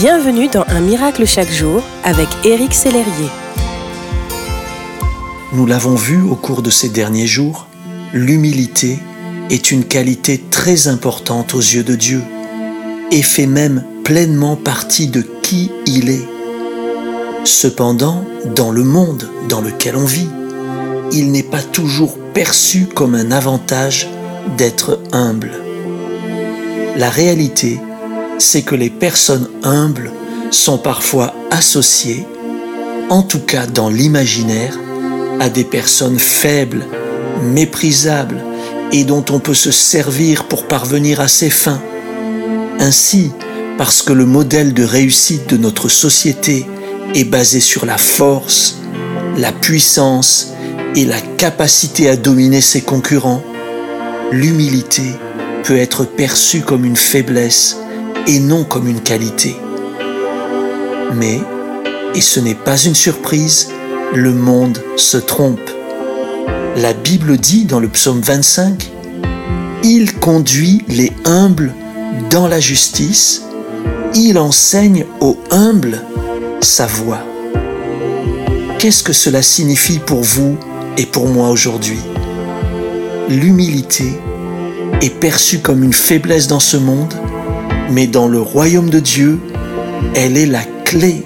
Bienvenue dans Un miracle chaque jour avec Éric Sellerier. Nous l'avons vu au cours de ces derniers jours, l'humilité est une qualité très importante aux yeux de Dieu et fait même pleinement partie de qui il est. Cependant, dans le monde dans lequel on vit, il n'est pas toujours perçu comme un avantage d'être humble. La réalité, c'est que les personnes humbles sont parfois associées, en tout cas dans l'imaginaire, à des personnes faibles, méprisables et dont on peut se servir pour parvenir à ses fins. Ainsi, parce que le modèle de réussite de notre société est basé sur la force, la puissance et la capacité à dominer ses concurrents, l'humilité peut être perçue comme une faiblesse et non comme une qualité. Mais, et ce n'est pas une surprise, le monde se trompe. La Bible dit dans le psaume 25, Il conduit les humbles dans la justice, il enseigne aux humbles sa voie. Qu'est-ce que cela signifie pour vous et pour moi aujourd'hui? L'humilité est perçue comme une faiblesse dans ce monde, mais dans le royaume de Dieu, elle est la clé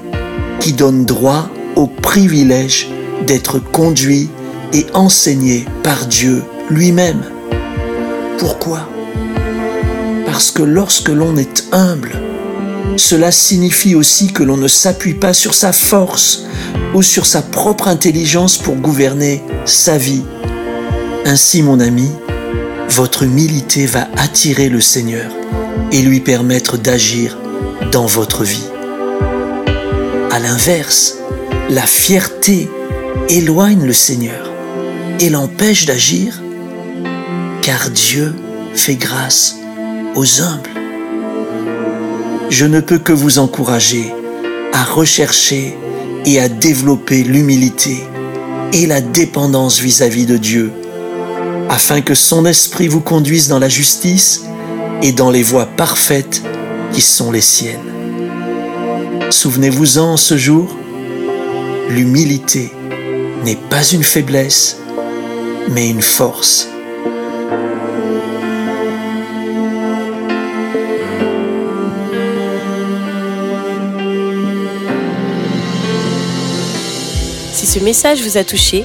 qui donne droit au privilège d'être conduit et enseigné par Dieu lui-même. Pourquoi? Parce que lorsque l'on est humble, cela signifie aussi que l'on ne s'appuie pas sur sa force ou sur sa propre intelligence pour gouverner sa vie. Ainsi, mon ami, votre humilité va attirer le Seigneur et lui permettre d'agir dans votre vie. À l'inverse, la fierté éloigne le Seigneur et l'empêche d'agir, car Dieu fait grâce aux humbles. Je ne peux que vous encourager à rechercher et à développer l'humilité et la dépendance vis-à-vis de Dieu, afin que son esprit vous conduise dans la justice et dans les voies parfaites qui sont les siennes. Souvenez-vous-en ce jour, l'humilité n'est pas une faiblesse, mais une force. Si ce message vous a touché,